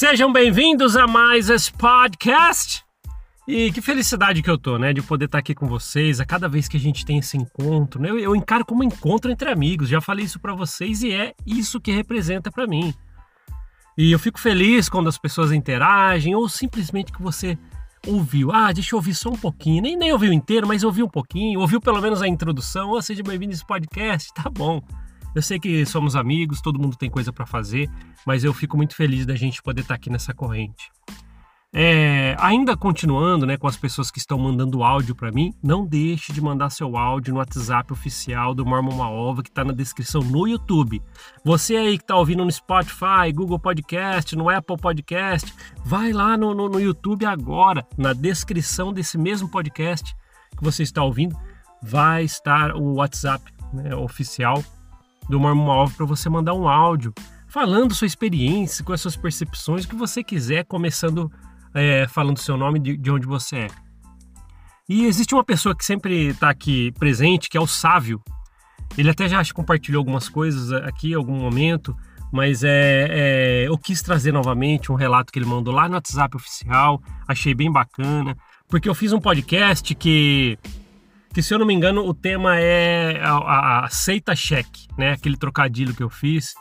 Sejam bem-vindos a mais esse podcast. E que felicidade que eu tô, né, de poder estar aqui com vocês. A cada vez que a gente tem esse encontro, né, eu, eu encaro como um encontro entre amigos. Já falei isso para vocês e é isso que representa para mim. E eu fico feliz quando as pessoas interagem ou simplesmente que você ouviu. Ah, deixa eu ouvir só um pouquinho. Nem, nem ouviu inteiro, mas ouviu um pouquinho. Ouviu pelo menos a introdução. Oh, seja bem-vindo a esse podcast. Tá bom. Eu sei que somos amigos, todo mundo tem coisa para fazer, mas eu fico muito feliz da gente poder estar tá aqui nessa corrente. É, ainda continuando né, com as pessoas que estão mandando áudio para mim, não deixe de mandar seu áudio no WhatsApp oficial do Mormon Maova, que está na descrição no YouTube. Você aí que está ouvindo no Spotify, Google Podcast, no Apple Podcast, vai lá no, no, no YouTube agora, na descrição desse mesmo podcast que você está ouvindo, vai estar o WhatsApp né, oficial do Mormon Maova para você mandar um áudio falando sua experiência, com as suas percepções, o que você quiser, começando é, falando seu nome, de, de onde você é. E existe uma pessoa que sempre está aqui presente, que é o Sávio. Ele até já compartilhou algumas coisas aqui em algum momento, mas é, é, eu quis trazer novamente um relato que ele mandou lá no WhatsApp oficial, achei bem bacana, porque eu fiz um podcast que, que se eu não me engano, o tema é a, a, a cheque, né? Aquele trocadilho que eu fiz.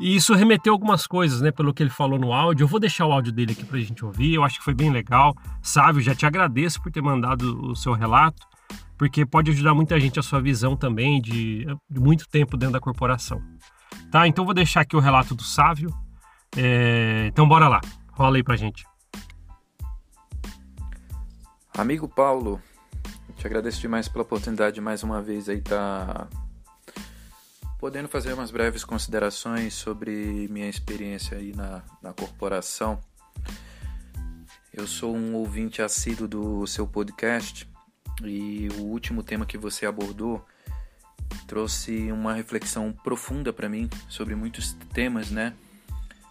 E isso remeteu algumas coisas, né, pelo que ele falou no áudio. Eu vou deixar o áudio dele aqui pra gente ouvir. Eu acho que foi bem legal. Sávio, já te agradeço por ter mandado o seu relato, porque pode ajudar muita gente a sua visão também de, de muito tempo dentro da corporação. Tá? Então vou deixar aqui o relato do Sávio. É... Então bora lá. Rola aí pra gente. Amigo Paulo, te agradeço demais pela oportunidade de mais uma vez aí estar tá podendo fazer umas breves considerações sobre minha experiência aí na, na corporação. Eu sou um ouvinte assíduo do seu podcast e o último tema que você abordou trouxe uma reflexão profunda para mim sobre muitos temas, né?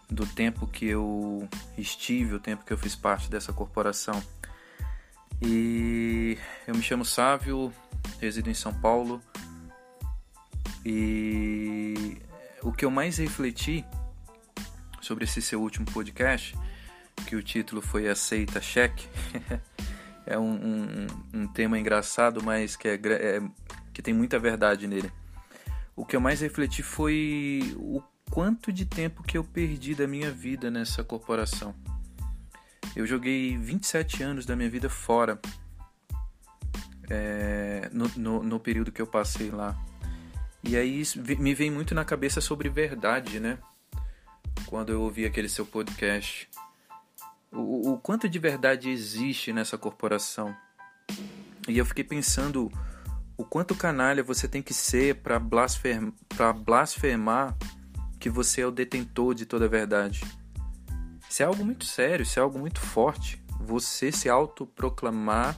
Do tempo que eu estive, o tempo que eu fiz parte dessa corporação. E eu me chamo Sávio, resido em São Paulo e o que eu mais refleti sobre esse seu último podcast, que o título foi Aceita Cheque, é um, um, um, tema engraçado, mas que, é, é, que tem muita verdade nele. O que eu mais refleti foi o quanto de tempo que eu perdi da minha vida nessa corporação. Eu joguei 27 anos da minha vida fora é, no, no, no período que eu passei lá. E aí me vem muito na cabeça sobre verdade, né? Quando eu ouvi aquele seu podcast. O, o quanto de verdade existe nessa corporação. E eu fiquei pensando o quanto canalha você tem que ser para blasfemar, blasfemar que você é o detentor de toda a verdade. Isso é algo muito sério, isso é algo muito forte. Você se autoproclamar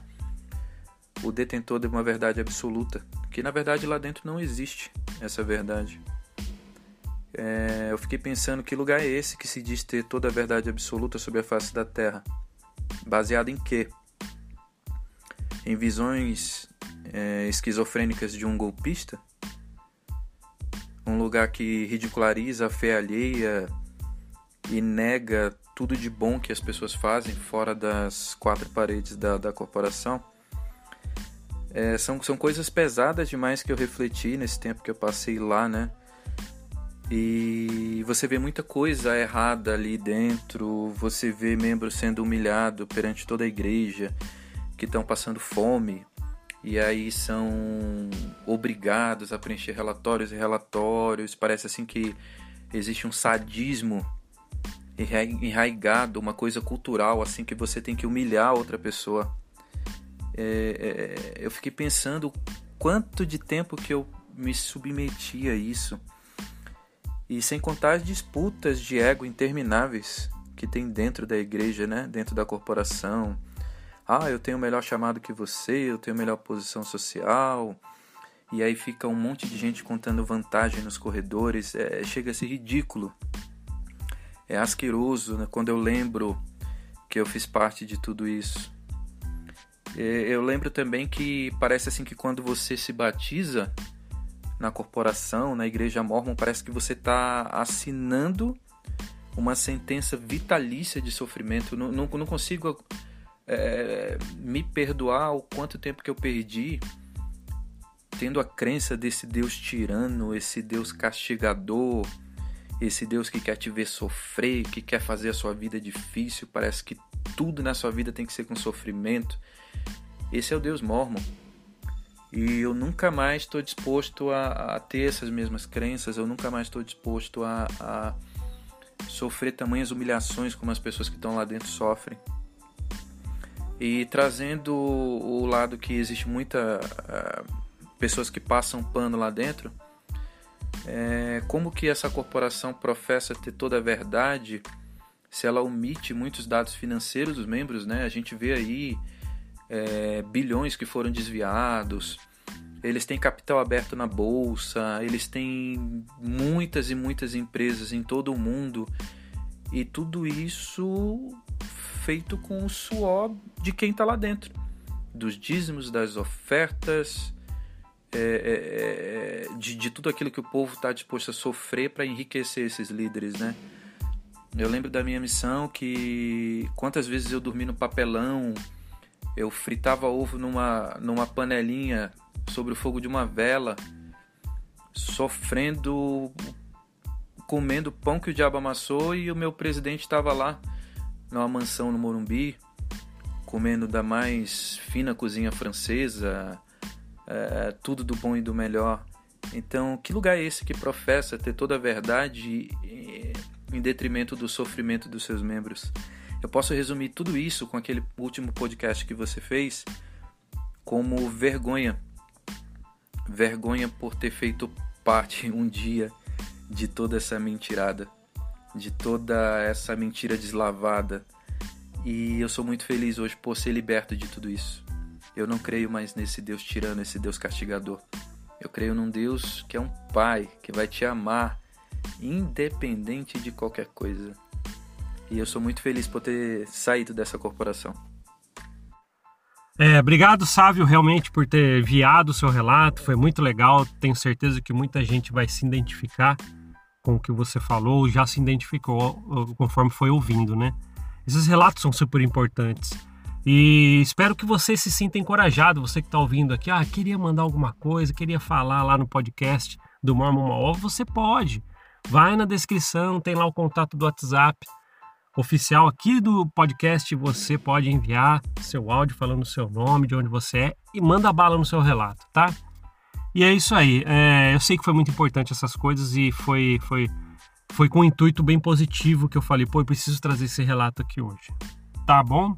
o detentor de uma verdade absoluta que na verdade lá dentro não existe essa verdade. É, eu fiquei pensando que lugar é esse que se diz ter toda a verdade absoluta sobre a face da Terra, baseado em quê? Em visões é, esquizofrênicas de um golpista? Um lugar que ridiculariza a fé alheia e nega tudo de bom que as pessoas fazem fora das quatro paredes da, da corporação? É, são, são coisas pesadas demais que eu refleti nesse tempo que eu passei lá, né? E você vê muita coisa errada ali dentro, você vê membros sendo humilhados perante toda a igreja, que estão passando fome, e aí são obrigados a preencher relatórios e relatórios. Parece assim que existe um sadismo enraigado, uma coisa cultural, assim que você tem que humilhar outra pessoa é, é, eu fiquei pensando quanto de tempo que eu me submeti a isso. E sem contar as disputas de ego intermináveis que tem dentro da igreja, né? dentro da corporação. Ah, eu tenho melhor chamado que você, eu tenho melhor posição social. E aí fica um monte de gente contando vantagem nos corredores. É, chega a ser ridículo. É asqueroso né? quando eu lembro que eu fiz parte de tudo isso. É, eu lembro também que parece assim que quando você se batiza na corporação, na igreja mormon, parece que você está assinando uma sentença vitalícia de sofrimento. Não, não, não consigo é, me perdoar o quanto tempo que eu perdi tendo a crença desse Deus tirano, esse Deus castigador, esse Deus que quer te ver sofrer, que quer fazer a sua vida difícil, parece que tudo na sua vida tem que ser com sofrimento. Esse é o Deus mormon. E eu nunca mais estou disposto a, a, ter essas mesmas crenças, eu nunca mais estou disposto a, a sofrer tamanhas humilhações como as pessoas que estão lá dentro sofrem. E trazendo o lado que existe muita uh, pessoas que passam pano lá dentro, é, como que essa corporação professa ter toda a verdade se ela omite muitos dados financeiros dos membros, né? A gente vê aí é, bilhões que foram desviados, eles têm capital aberto na bolsa, eles têm muitas e muitas empresas em todo o mundo e tudo isso feito com o suor de quem está lá dentro, dos dízimos, das ofertas, é, é, é, de, de, tudo aquilo que o povo está disposto a sofrer para enriquecer esses líderes, né? Eu lembro da minha missão que quantas vezes eu dormi no papelão, eu fritava ovo numa, numa panelinha sobre o fogo de uma vela, sofrendo, comendo pão que o diabo amassou e o meu presidente estava lá numa mansão no Morumbi, comendo da mais fina cozinha francesa, é, tudo do bom e do melhor. Então, que lugar é esse que professa ter toda a verdade em detrimento do sofrimento dos seus membros? Eu posso resumir tudo isso com aquele último podcast que você fez como vergonha. Vergonha por ter feito parte um dia de toda essa mentirada, de toda essa mentira deslavada. E eu sou muito feliz hoje por ser liberto de tudo isso. Eu não creio mais nesse Deus tirano, esse Deus castigador. Eu creio num Deus que é um Pai, que vai te amar, independente de qualquer coisa. E eu sou muito feliz por ter saído dessa corporação. É, obrigado, Sávio, realmente por ter enviado o seu relato. Foi muito legal. Tenho certeza que muita gente vai se identificar com o que você falou, já se identificou conforme foi ouvindo, né? Esses relatos são super importantes. E espero que você se sinta encorajado, você que está ouvindo aqui, ah, queria mandar alguma coisa, queria falar lá no podcast do Mormon Mall, você pode. Vai na descrição, tem lá o contato do WhatsApp oficial aqui do podcast, você pode enviar seu áudio falando seu nome, de onde você é e manda bala no seu relato, tá? E é isso aí. É, eu sei que foi muito importante essas coisas e foi, foi, foi com um intuito bem positivo que eu falei, pô, eu preciso trazer esse relato aqui hoje. Tá bom?